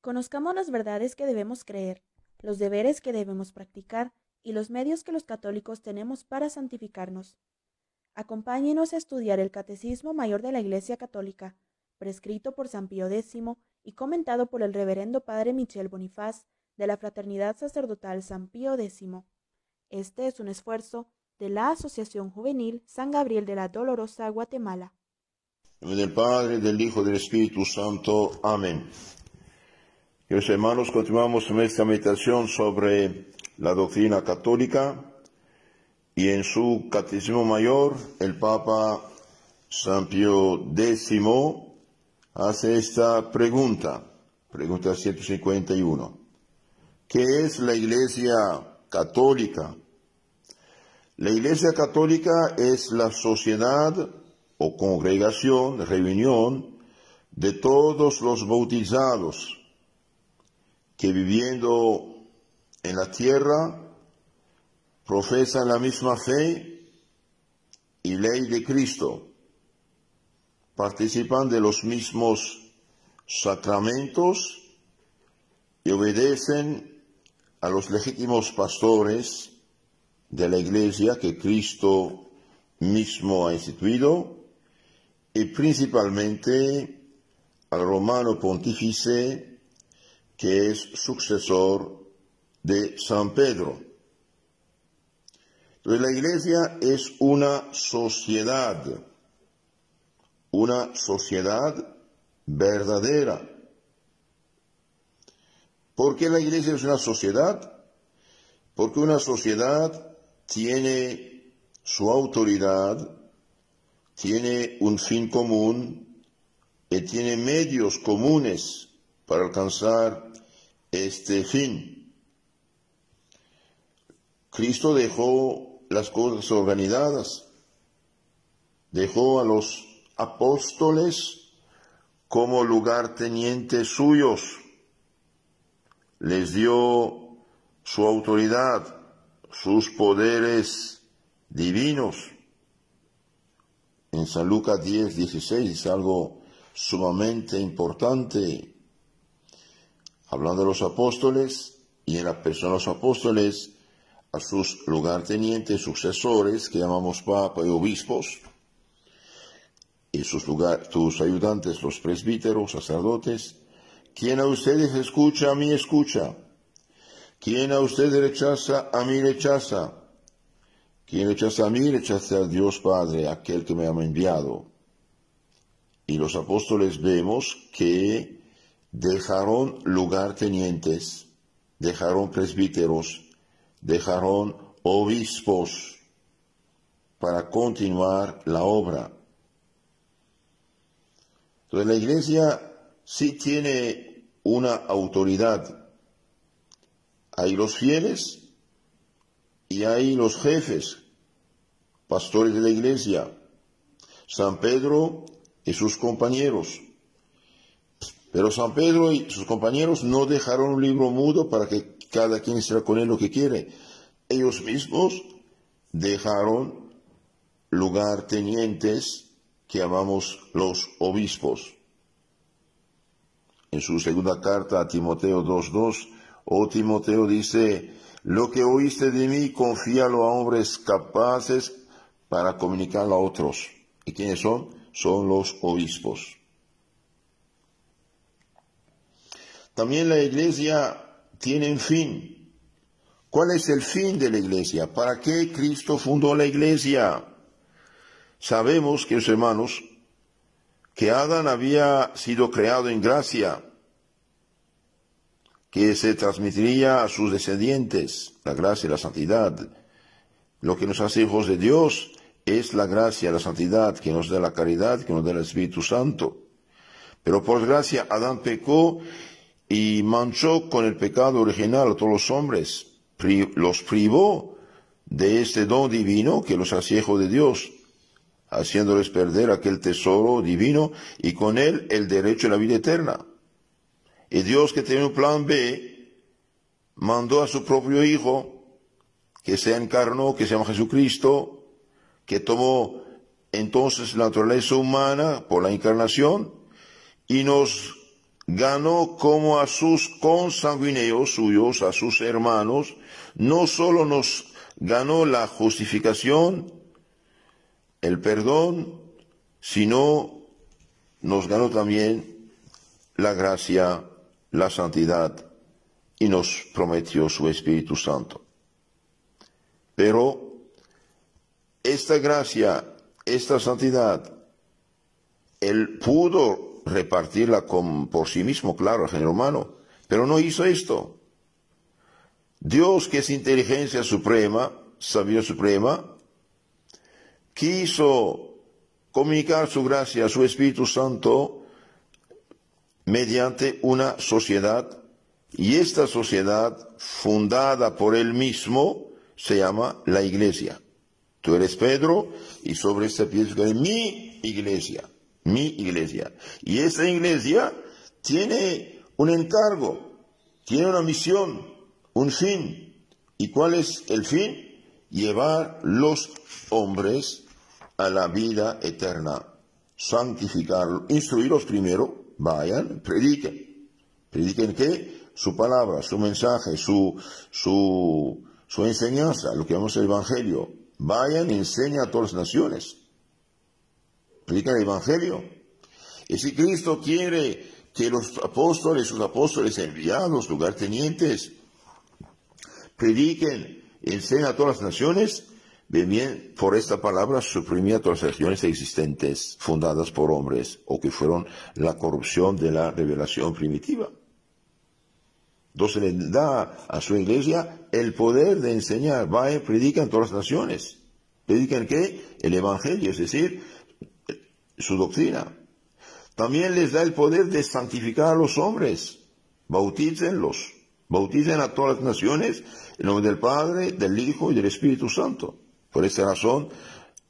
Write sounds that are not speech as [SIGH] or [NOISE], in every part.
Conozcamos las verdades que debemos creer, los deberes que debemos practicar y los medios que los católicos tenemos para santificarnos. Acompáñenos a estudiar el Catecismo Mayor de la Iglesia Católica, prescrito por San Pío X y comentado por el Reverendo Padre Michel Bonifaz de la Fraternidad Sacerdotal San Pío X. Este es un esfuerzo de la Asociación Juvenil San Gabriel de la Dolorosa, Guatemala. En nombre del Padre, del Hijo y del Espíritu Santo. Amén. Queridos hermanos, continuamos nuestra meditación sobre la doctrina católica y en su Catecismo Mayor el Papa San Pío X hace esta pregunta, pregunta 151. ¿Qué es la Iglesia católica? La Iglesia católica es la sociedad o congregación, reunión de todos los bautizados que viviendo en la tierra profesan la misma fe y ley de Cristo, participan de los mismos sacramentos y obedecen a los legítimos pastores de la iglesia que Cristo mismo ha instituido y principalmente al romano pontífice que es sucesor de San Pedro. Entonces la iglesia es una sociedad, una sociedad verdadera. ¿Por qué la iglesia es una sociedad? Porque una sociedad tiene su autoridad, tiene un fin común y tiene medios comunes para alcanzar este fin. Cristo dejó las cosas organizadas, dejó a los apóstoles como lugartenientes suyos, les dio su autoridad, sus poderes divinos. En San Lucas 10, 16 es algo sumamente importante hablando de los apóstoles y en la persona de los apóstoles a sus lugartenientes, sucesores, que llamamos papa y obispos, y sus, lugar, sus ayudantes, los presbíteros, sacerdotes, quien a ustedes escucha, a mí escucha, quien a ustedes rechaza, a mí rechaza, quien rechaza a mí, rechaza a Dios Padre, aquel que me ha enviado. Y los apóstoles vemos que dejaron lugartenientes, dejaron presbíteros, dejaron obispos para continuar la obra. Entonces la iglesia sí tiene una autoridad. Hay los fieles y hay los jefes, pastores de la iglesia, San Pedro y sus compañeros. Pero San Pedro y sus compañeros no dejaron un libro mudo para que cada quien hiciera con él lo que quiere. Ellos mismos dejaron lugar tenientes que llamamos los obispos. En su segunda carta a Timoteo 2.2, o Timoteo dice, lo que oíste de mí, confíalo a hombres capaces para comunicarlo a otros. ¿Y quiénes son? Son los obispos. También la iglesia tiene un fin. ¿Cuál es el fin de la iglesia? ¿Para qué Cristo fundó la iglesia? Sabemos, que los hermanos, que Adán había sido creado en gracia, que se transmitiría a sus descendientes, la gracia y la santidad. Lo que nos hace hijos de Dios es la gracia, la santidad, que nos da la caridad, que nos da el Espíritu Santo. Pero por gracia Adán pecó y manchó con el pecado original a todos los hombres, los privó de este don divino que los hacía de Dios, haciéndoles perder aquel tesoro divino y con él el derecho a la vida eterna. Y Dios que tiene un plan B, mandó a su propio Hijo, que se encarnó, que se llama Jesucristo, que tomó entonces la naturaleza humana por la encarnación y nos ganó como a sus consanguíneos suyos, a sus hermanos, no solo nos ganó la justificación, el perdón, sino nos ganó también la gracia, la santidad y nos prometió su Espíritu Santo. Pero esta gracia, esta santidad, él pudo repartirla por sí mismo, claro, al género humano, pero no hizo esto. Dios, que es inteligencia suprema, sabiduría suprema, quiso comunicar su gracia su Espíritu Santo mediante una sociedad y esta sociedad fundada por él mismo se llama la iglesia. Tú eres Pedro y sobre esta piedra mi iglesia, mi iglesia. Y esta iglesia tiene un encargo, tiene una misión, un fin. ¿Y cuál es el fin? Llevar los hombres a la vida eterna, santificarlos, instruirlos primero, vayan, prediquen. ¿Prediquen qué? Su palabra, su mensaje, su, su, su enseñanza, lo que llamamos el Evangelio. Vayan y enseñen a todas las naciones. Predican el Evangelio. Y si Cristo quiere que los apóstoles, sus apóstoles enviados, lugartenientes, prediquen, enseñen a todas las naciones, bien, por esta palabra suprimía todas las naciones existentes fundadas por hombres o que fueron la corrupción de la revelación primitiva. Entonces le da a su iglesia el poder de enseñar, vayan, predican todas las naciones. ¿Predican qué? El Evangelio, es decir, su doctrina. También les da el poder de santificar a los hombres. Bautícenlos. Bauticen a todas las naciones en nombre del Padre, del Hijo y del Espíritu Santo. Por esta razón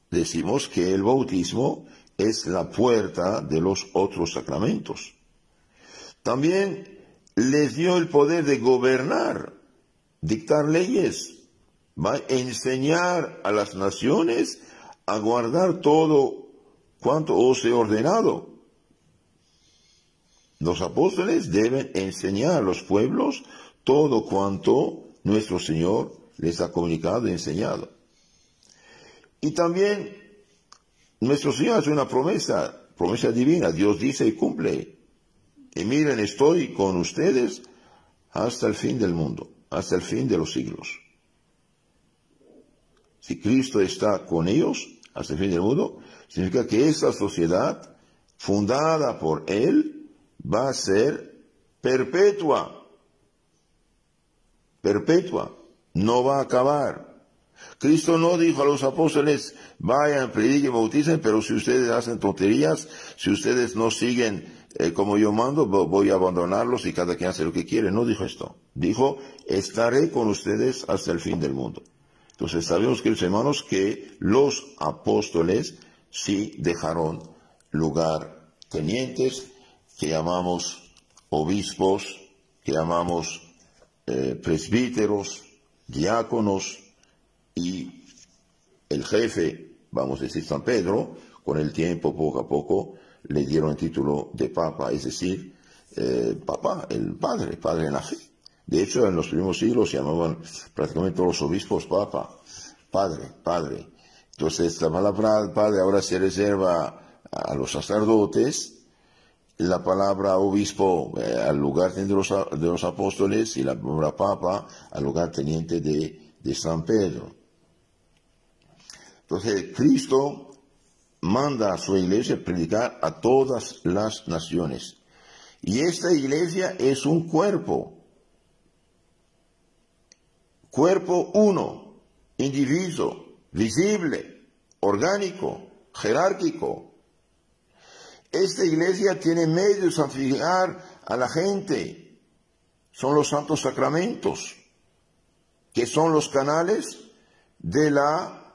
decimos que el bautismo es la puerta de los otros sacramentos. También les dio el poder de gobernar, dictar leyes, enseñar a las naciones a guardar todo cuanto os he ordenado. Los apóstoles deben enseñar a los pueblos todo cuanto nuestro Señor les ha comunicado y enseñado. Y también nuestro Señor hace una promesa, promesa divina. Dios dice y cumple. Y miren, estoy con ustedes hasta el fin del mundo, hasta el fin de los siglos. Si Cristo está con ellos hasta el fin del mundo, significa que esa sociedad fundada por Él va a ser perpetua. Perpetua. No va a acabar. Cristo no dijo a los apóstoles, vayan, prediquen, bauticen, pero si ustedes hacen tonterías, si ustedes no siguen eh, como yo mando, voy a abandonarlos y cada quien hace lo que quiere. No dijo esto. Dijo, estaré con ustedes hasta el fin del mundo. Entonces sabemos, queridos hermanos, que los apóstoles sí dejaron lugar tenientes, que llamamos obispos, que llamamos eh, presbíteros, diáconos y el jefe, vamos a decir San Pedro, con el tiempo, poco a poco, le dieron el título de papa, es decir, eh, papa, el padre, padre en la fe. De hecho, en los primeros siglos se llamaban prácticamente todos los obispos papa, padre, padre. Entonces, la palabra padre ahora se reserva a los sacerdotes, la palabra obispo eh, al lugar de los, de los apóstoles y la palabra papa al lugar teniente de, de San Pedro. Entonces, Cristo manda a su iglesia predicar a todas las naciones. Y esta iglesia es un cuerpo cuerpo uno, individuo, visible, orgánico, jerárquico. Esta iglesia tiene medios de santificar a la gente. Son los santos sacramentos, que son los canales de la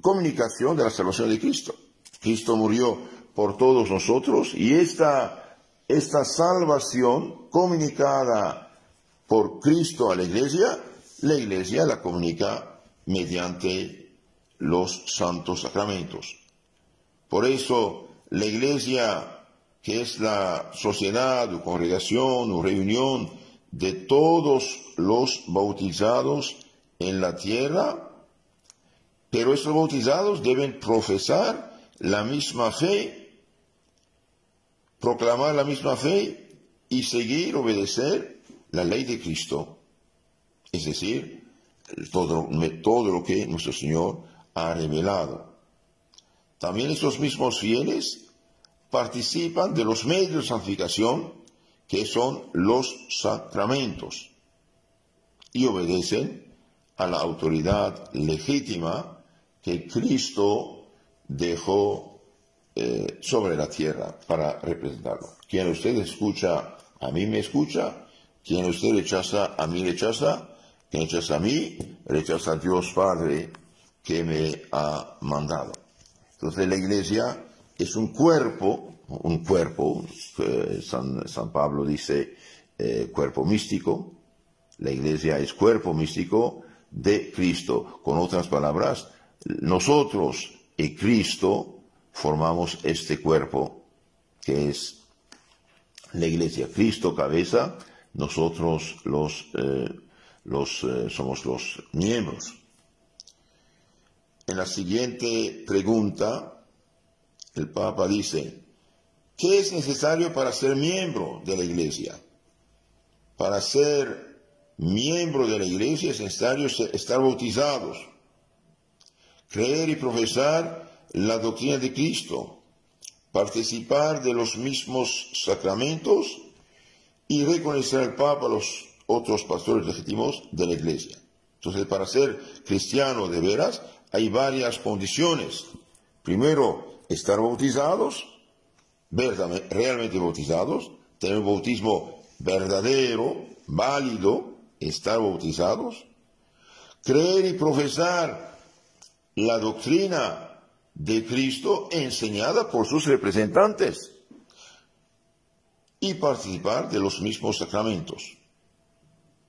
comunicación de la salvación de Cristo. Cristo murió por todos nosotros y esta, esta salvación comunicada por Cristo a la iglesia la Iglesia la comunica mediante los santos sacramentos. Por eso la Iglesia que es la sociedad o congregación o reunión de todos los bautizados en la tierra, pero estos bautizados deben profesar la misma fe, proclamar la misma fe y seguir, obedecer la ley de Cristo, es decir, todo, todo lo que nuestro Señor ha revelado. También estos mismos fieles participan de los medios de santificación, que son los sacramentos, y obedecen a la autoridad legítima que Cristo dejó eh, sobre la tierra para representarlo. Quien usted escucha, a mí me escucha, quien usted rechaza, a mí rechaza, quien rechaza a mí, rechaza a Dios Padre que me ha mandado. Entonces la iglesia es un cuerpo, un cuerpo, San, Pablo dice eh, cuerpo místico, la iglesia es cuerpo místico de Cristo. Con otras palabras, nosotros y Cristo formamos este cuerpo que es la iglesia. Cristo cabeza, nosotros los, eh, los eh, somos los miembros. En la siguiente pregunta, el Papa dice, ¿qué es necesario para ser miembro de la Iglesia? Para ser miembro de la Iglesia es necesario estar bautizados, creer y profesar la doctrina de Cristo, participar de los mismos sacramentos y reconocer al Papa a los otros pastores legítimos de la Iglesia. Entonces, para ser cristiano de veras, hay varias condiciones. Primero, estar bautizados, realmente bautizados, tener un bautismo verdadero, válido, estar bautizados, creer y profesar la doctrina de Cristo enseñada por sus representantes y participar de los mismos sacramentos.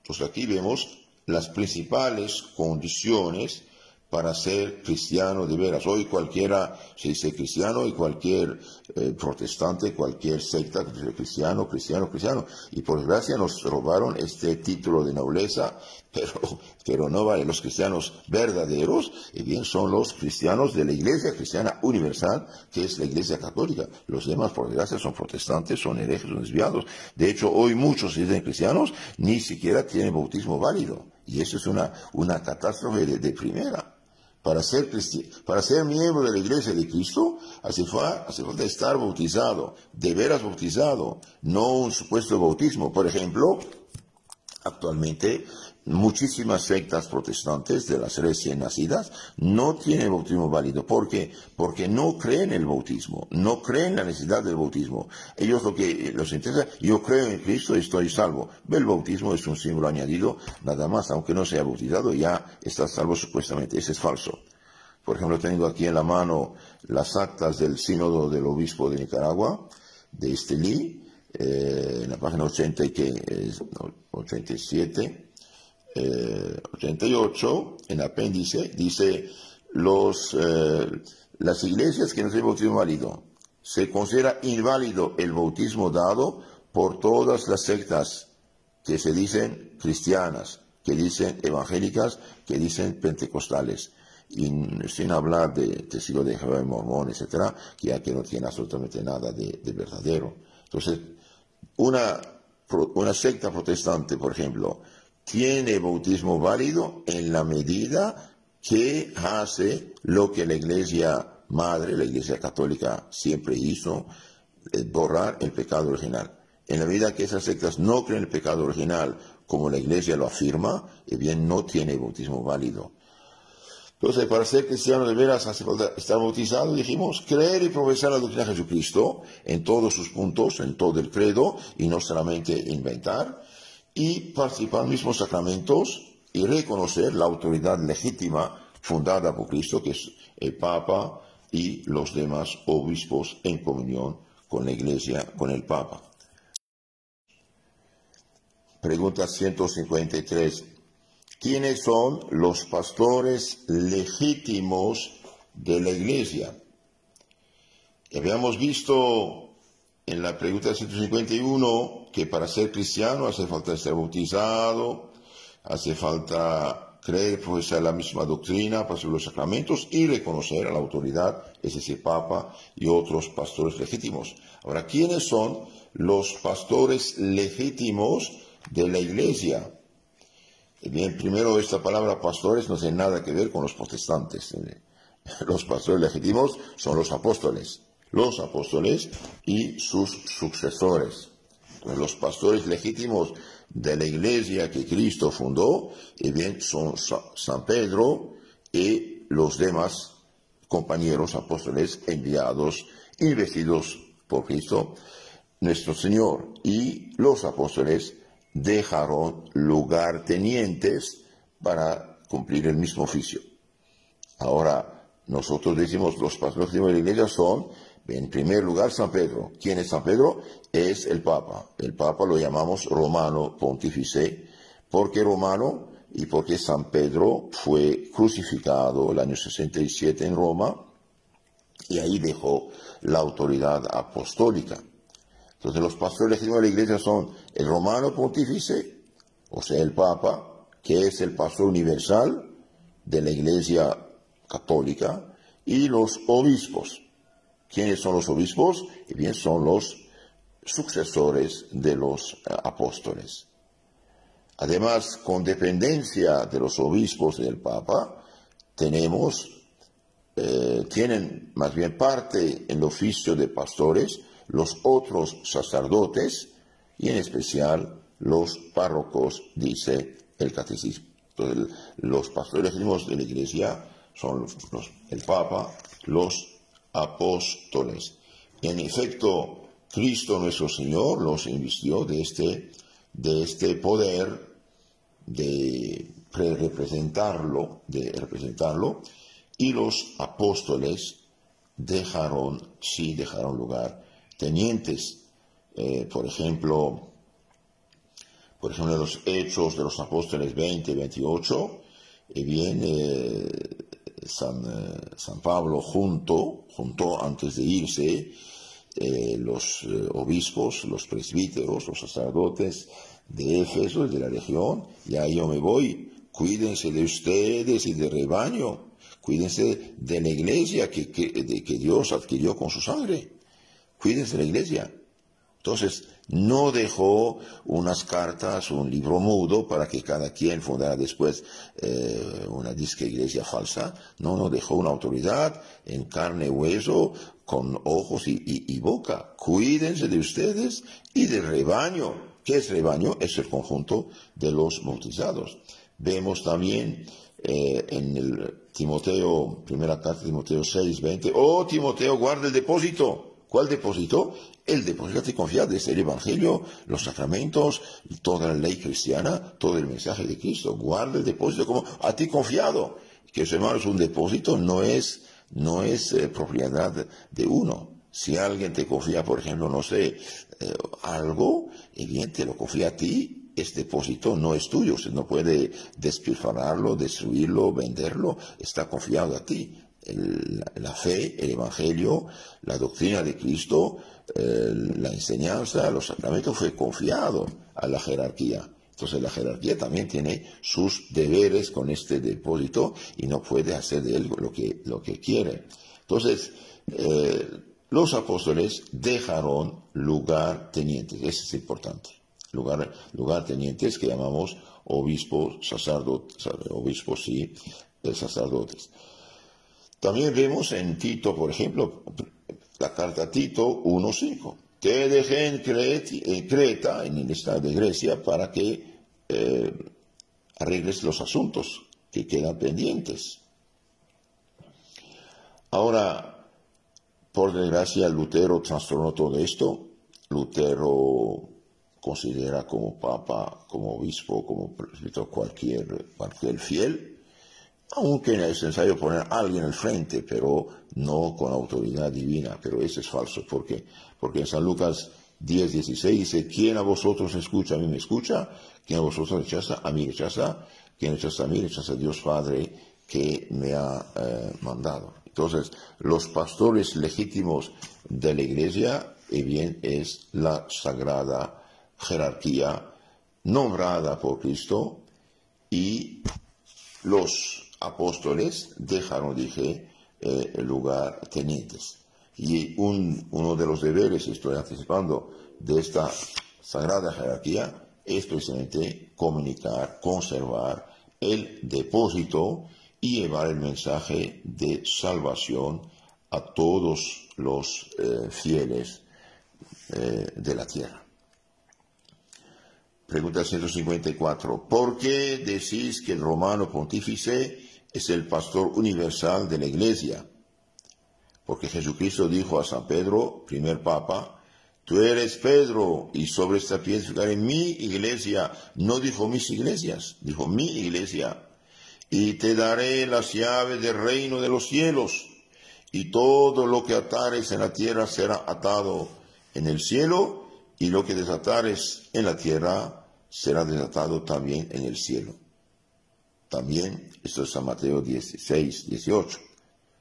Entonces aquí vemos las principales condiciones para ser cristiano de veras. Hoy cualquiera se dice cristiano y cualquier eh, protestante, cualquier secta dice cristiano, cristiano, cristiano. Y por desgracia nos robaron este título de nobleza, [LAUGHS] pero, pero no vale. Los cristianos verdaderos, y bien son los cristianos de la Iglesia Cristiana Universal, que es la Iglesia Católica. Los demás, por desgracia, son protestantes, son herejes, son desviados. De hecho, hoy muchos dicen cristianos ni siquiera tienen bautismo válido. Y eso es una, una catástrofe de primera. Para ser, para ser miembro de la iglesia de Cristo, hace, hace falta estar bautizado, de veras bautizado, no un supuesto bautismo. Por ejemplo, actualmente muchísimas sectas protestantes de las recién nacidas no tienen bautismo válido. ¿Por qué? Porque no creen el bautismo, no creen la necesidad del bautismo. Ellos lo que los interesa, yo creo en Cristo y estoy salvo. El bautismo es un símbolo añadido, nada más, aunque no sea bautizado, ya está salvo supuestamente. Ese es falso. Por ejemplo, tengo aquí en la mano las actas del sínodo del obispo de Nicaragua, de Estelí, eh, en la página 80 y que, 87 88, eh, en apéndice, dice, los, eh, las iglesias que no tienen bautismo válido, se considera inválido el bautismo dado por todas las sectas que se dicen cristianas, que dicen evangélicas, que dicen pentecostales. Y sin hablar de testigos de Jehová mormón, etcétera, que ya que no tiene absolutamente nada de, de verdadero. Entonces, una, una secta protestante, por ejemplo, tiene bautismo válido en la medida que hace lo que la iglesia madre, la iglesia católica siempre hizo, eh, borrar el pecado original. En la medida que esas sectas no creen el pecado original como la iglesia lo afirma, eh bien no tiene bautismo válido. Entonces, para ser cristiano de veras hace falta estar bautizado, dijimos, creer y profesar la doctrina de Jesucristo en todos sus puntos, en todo el credo, y no solamente inventar, y participar en mismos sacramentos y reconocer la autoridad legítima fundada por Cristo, que es el Papa y los demás obispos en comunión con la Iglesia, con el Papa. Pregunta 153. ¿Quiénes son los pastores legítimos de la Iglesia? Habíamos visto en la pregunta 151 que para ser cristiano hace falta ser bautizado, hace falta creer, profesar la misma doctrina, pasar los sacramentos y reconocer a la autoridad, es decir, Papa y otros pastores legítimos. Ahora, ¿quiénes son los pastores legítimos de la Iglesia? Bien, primero esta palabra pastores no tiene nada que ver con los protestantes. [LAUGHS] Los pastores legítimos son los apóstoles los apóstoles y sus sucesores. los pastores legítimos de la iglesia que Cristo fundó, y bien, son San Pedro y los demás compañeros apóstoles enviados, investidos por Cristo, nuestro Señor. Y los apóstoles dejaron lugartenientes para cumplir el mismo oficio. Ahora, nosotros decimos los pastores de la iglesia son en primer lugar, San Pedro. ¿Quién es San Pedro? Es el Papa. El Papa lo llamamos romano pontífice, porque romano y porque San Pedro fue crucificado el año 67 en Roma y ahí dejó la autoridad apostólica. Entonces los pastores de la iglesia son el romano pontífice, o sea, el Papa, que es el pastor universal de la iglesia católica, y los obispos. ¿Quiénes son los obispos? Y bien, son los sucesores de los eh, apóstoles. Además, con dependencia de los obispos del Papa, tenemos, eh, tienen más bien parte en el oficio de pastores los otros sacerdotes y en especial los párrocos, dice el catecismo. Los pastores de la iglesia son el Papa, los apóstoles. En efecto, Cristo nuestro Señor los invistió de este, de este poder de representarlo, de representarlo, y los apóstoles dejaron, sí, dejaron lugar tenientes. Eh, por ejemplo, por ejemplo, los Hechos de los Apóstoles 20 y 28, y bien, San, eh, San Pablo junto, junto antes de irse, eh, los obispos, los presbíteros, los sacerdotes de Éfeso y de la región, ya yo me voy, cuídense de ustedes y del rebaño, cuídense de la iglesia que, que Dios adquirió con su sangre, cuídense de la iglesia. Entonces, no dejó unas cartas, un libro mudo para que cada quien fundara después eh, una disque iglesia falsa. No, no dejó una autoridad en carne y hueso, con ojos y, boca. Cuídense de ustedes y del rebaño. ¿Qué es rebaño? Es el conjunto de los bautizados. Vemos también eh, en el Timoteo, primera carta de Timoteo 6, 20, oh Timoteo, guarda el depósito. ¿Cuál depósito? el depositarte confiar desde el Evangelio, los sacramentos, toda la ley cristiana, todo el mensaje de Cristo. Guarda el depósito como a ti confiado. Que hermanos, un depósito no es, no es eh, propiedad de uno. Si alguien te confía, por ejemplo, no sé, eh, algo, y bien te lo confía a ti, este depósito no es tuyo, usted no puede despilfarrarlo, destruirlo, venderlo, está confiado a ti. La fe, el Evangelio, la doctrina de Cristo, eh, la enseñanza, los sacramentos fue confiado a la jerarquía. Entonces la jerarquía también tiene sus deberes con este depósito y no puede hacer de él lo que, lo que quiere. Entonces, eh, los apóstoles dejaron lugar tenientes, eso es importante. Lugar, lugar tenientes que llamamos obispos, sacerdotes, obispos y eh, sacerdotes. También vemos en Tito, por ejemplo, la carta Tito 1.5. Te dejé en, Creta, en el estado de Grecia, para que eh, arregles los asuntos que quedan pendientes. Ahora, por desgracia, Lutero trastornó todo esto. Lutero considera como papa, como obispo, como cualquier, cualquier fiel aunque es necesario poner a alguien al frente, pero no con autoridad divina, pero eso es falso. ¿Por qué? Porque en San Lucas 10, 16 dice, ¿quién a vosotros escucha? A mí me escucha, ¿quién a vosotros rechaza? A mí rechaza, ¿quién rechaza a mí? Rechaza a Dios Padre que me ha eh, mandado. Entonces, los pastores legítimos de la iglesia y bien es la sagrada jerarquía nombrada por Cristo y los apóstoles dejaron, dije, eh, lugar tenientes. Y uno de los deberes, estoy anticipando, de esta sagrada jerarquía es precisamente comunicar, conservar el depósito y llevar el mensaje de salvación a todos los eh, fieles eh, de la tierra. Pregunta 154. ¿Por qué decís que el romano pontífice es el pastor universal de la iglesia? Porque Jesucristo dijo a San Pedro, primer papa, tú eres Pedro y sobre esta piedra en mi iglesia. No dijo mis iglesias, dijo mi iglesia. Y te daré las llaves del reino de los cielos. Y todo lo que atares en la tierra será atado en el cielo y lo que desatares en la tierra será desatado también en el cielo. También, esto es San Mateo 16, 18.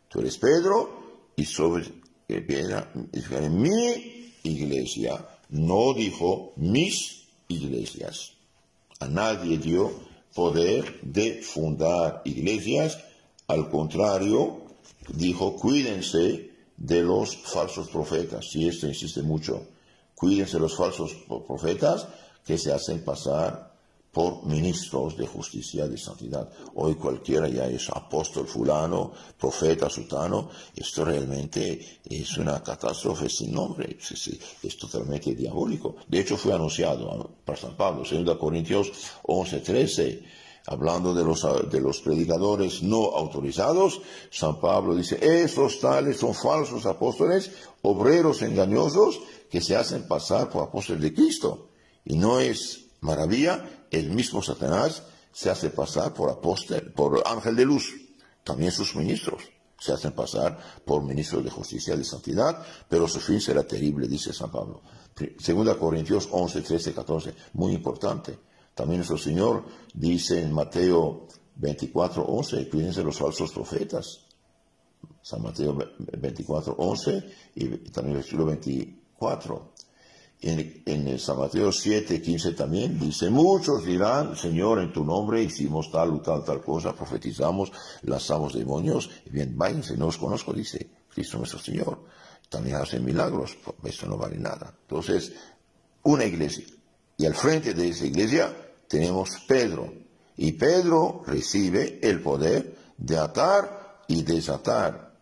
Tú eres Pedro y sobre piedra en mi iglesia. No dijo mis iglesias. A nadie dio poder de fundar iglesias. Al contrario, dijo, cuídense de los falsos profetas. Y esto insiste mucho Cuídense los falsos profetas que se hacen pasar por ministros de justicia, de santidad. Hoy cualquiera ya es apóstol fulano, profeta sultano. Esto realmente es una catástrofe sin nombre. Es, totalmente diabólico. De hecho, fue anunciado por San Pablo, 2 Corintios 11, 13 hablando de los, de los predicadores no autorizados, San Pablo dice, estos tales son falsos apóstoles, obreros engañosos, que se hacen pasar por apóstoles de Cristo. Y no es maravilla, el mismo Satanás se hace pasar por apóstol, por ángel de luz. También sus ministros se hacen pasar por ministros de justicia y de santidad, pero su fin será terrible, dice San Pablo. Segunda Corintios 11, 13, 14, muy importante. También nuestro Señor dice en Mateo 24, 11, cuídense los falsos profetas. San Mateo 24, 11 y también versículo 24. En, en San Mateo 7, 15 también dice, muchos dirán, Señor, en tu nombre hicimos tal o tal, tal cosa, profetizamos, lanzamos demonios, y bien, váyanse, no os conozco, dice Cristo nuestro Señor. También hacen milagros, esto no vale nada. Entonces, una iglesia. Y al frente de esa iglesia tenemos Pedro. Y Pedro recibe el poder de atar y desatar.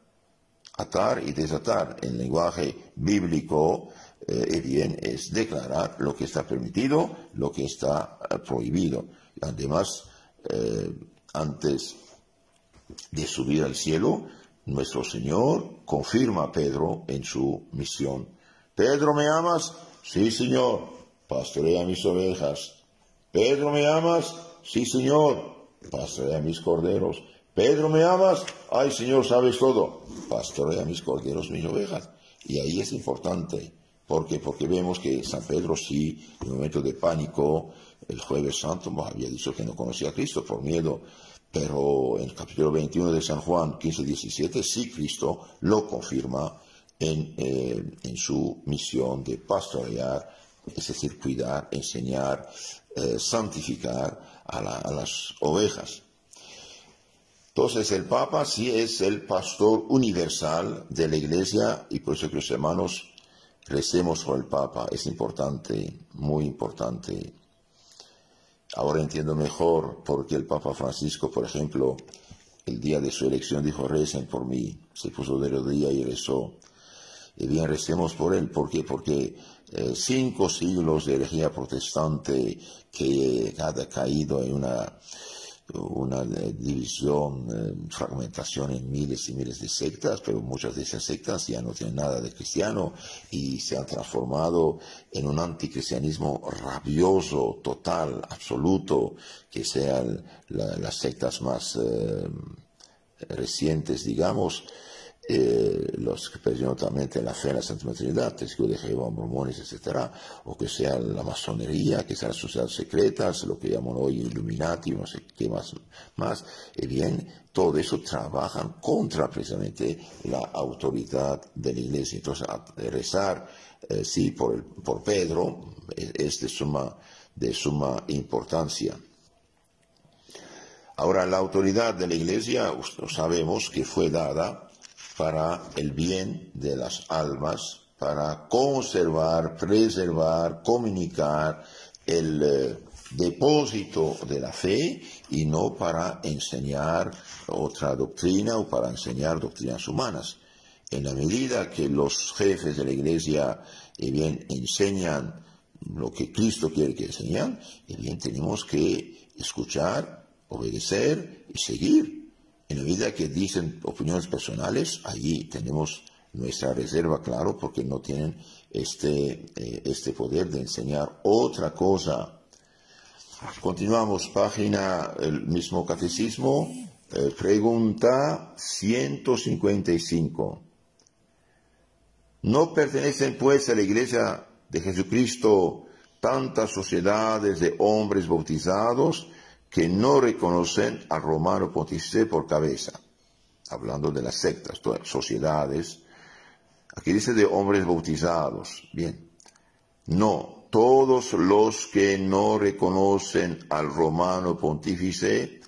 Atar y desatar en lenguaje bíblico, eh, bien, es declarar lo que está permitido, lo que está eh, prohibido. Además, eh, antes de subir al cielo, nuestro Señor confirma a Pedro en su misión. Pedro, ¿me amas? Sí, Señor. Pastorea mis ovejas. Pedro, ¿me amas? Sí, Señor. Pastorea mis corderos. Pedro, ¿me amas? Ay, Señor, sabes todo. Pastorea mis corderos, mis ovejas. Y ahí es importante. Porque Porque vemos que San Pedro sí, en un momento de pánico, el jueves santo, había dicho que no conocía a Cristo por miedo. Pero en el capítulo 21 de San Juan 15-17, sí Cristo lo confirma en, eh, en su misión de pastorear, es decir, cuidar, enseñar, eh, santificar a, las ovejas. Entonces el Papa sí es el pastor universal de la Iglesia y por eso que los hermanos recemos por el Papa. Es importante, muy importante. Ahora entiendo mejor porque el Papa Francisco, por ejemplo, el día de su elección dijo, recen por mí. Se puso de rodilla y rezó. Y bien, recemos por él. ¿Por qué? Porque eh, cinco siglos de herejía protestante que ha caído en una, una eh, división, eh, fragmentación en miles y miles de sectas, pero muchas de esas sectas ya no tienen nada de cristiano y se han transformado en un anticristianismo rabioso, total, absoluto, que sean las sectas más recientes, digamos, eh, los que en la fe en la Santa Trinidad, testigos de Jehová, mormones, etc., o que sea la masonería, que sean las sociedades secretas, lo que llaman hoy Illuminati, no sé qué más, más, y bien, todo eso trabajan contra precisamente la autoridad de la Iglesia. Entonces, rezar, eh, sí, por, el, por Pedro es, de, suma, de suma importancia. Ahora, la autoridad de la Iglesia, sabemos que fue dada para el bien de las almas, para conservar, preservar, comunicar el eh, depósito de la fe y no para enseñar otra doctrina o para enseñar doctrinas humanas. En la medida que los jefes de la iglesia eh, bien, enseñan lo que Cristo quiere que enseñen, eh, bien, tenemos que escuchar, obedecer y seguir. En la medida que dicen opiniones personales, allí tenemos nuestra reserva, claro, porque no tienen este, eh, este poder de enseñar otra cosa. Continuamos, página, el mismo catecismo, eh, pregunta 155. ¿No pertenecen pues a la iglesia de Jesucristo tantas sociedades de hombres bautizados que no reconocen al romano pontífice por cabeza, hablando de las sectas, sociedades. Aquí dice de hombres bautizados. Bien, no, todos los que no reconocen al romano pontífice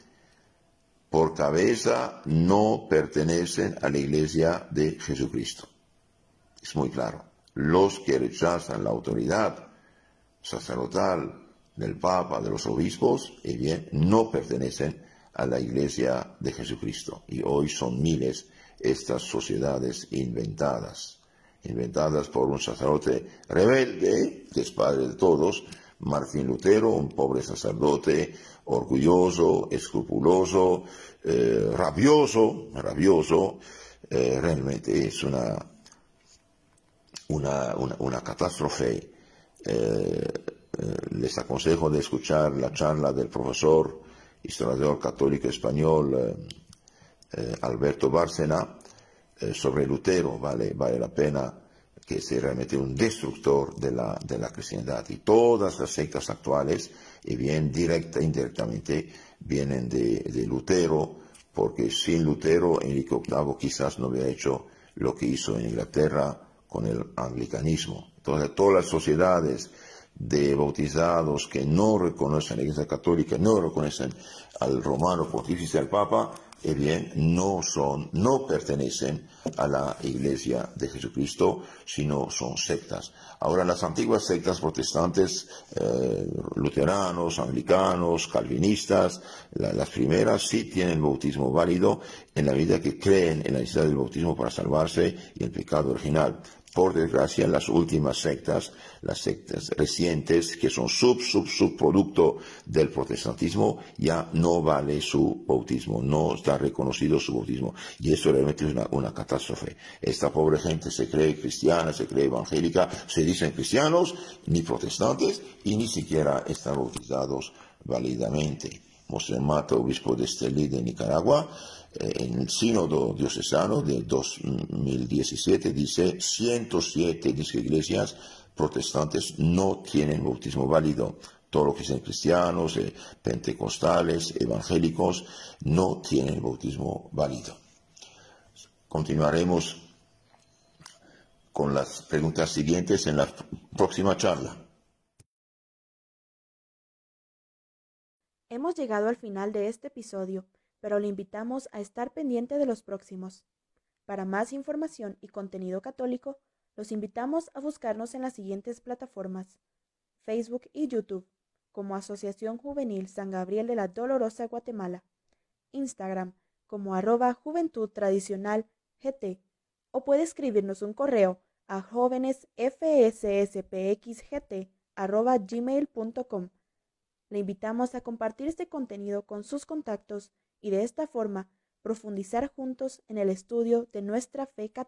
por cabeza no pertenecen a la iglesia de Jesucristo. Es muy claro. Los que rechazan la autoridad sacerdotal, del Papa, de los obispos, y bien, no pertenecen a la Iglesia de Jesucristo. Y hoy son miles estas sociedades inventadas, inventadas por un sacerdote rebelde, que es padre de todos, Martín Lutero, un pobre sacerdote orgulloso, escrupuloso, eh, rabioso, rabioso, eh, realmente es una, una, una, catástrofe. Eh, eh, les aconsejo de escuchar la charla del profesor historiador católico español eh, eh, Alberto Bárcena sobre Lutero. Vale, vale la pena que es realmente un destructor de la, de la cristiandad. Y todas las sectas actuales, y bien directa e indirectamente, vienen de, de Lutero, porque sin Lutero Enrique VIII quizás no hubiera hecho lo que hizo en Inglaterra con el anglicanismo. Entonces, todas las sociedades de bautizados que no reconocen la Iglesia Católica, no reconocen al romano pontífice, al Papa, eh bien, no son, no pertenecen a la Iglesia de Jesucristo, sino son sectas. Ahora, las antiguas sectas protestantes, eh, luteranos, anglicanos, calvinistas, las primeras sí tienen bautismo válido en la medida que creen en la necesidad del bautismo para salvarse y el pecado original por desgracia, las últimas sectas, las sectas recientes, que son sub, sub, subproducto del protestantismo, ya no vale su bautismo, no está reconocido su bautismo. Y eso realmente es una, catástrofe. Esta pobre gente se cree cristiana, se cree evangélica, se dicen cristianos, ni protestantes, y ni siquiera están bautizados válidamente. Mostre obispo de Estelí de Nicaragua, el sínodo diocesano de 2017 dice 107 dice, iglesias protestantes no tienen bautismo válido. Todo lo que sean cristianos, eh, pentecostales, evangélicos, no tienen bautismo válido. Continuaremos con las preguntas siguientes en la próxima charla. Hemos llegado al final de este episodio pero le invitamos a estar pendiente de los próximos. Para más información y contenido católico, los invitamos a buscarnos en las siguientes plataformas, Facebook y YouTube, como Asociación Juvenil San Gabriel de la Dolorosa Guatemala, Instagram como arroba Juventud Tradicional GT, o puede escribirnos un correo a jóvenesfsspxgt.gmail.com. Le invitamos a compartir este contenido con sus contactos y de esta forma profundizar juntos en el estudio de nuestra fe católica.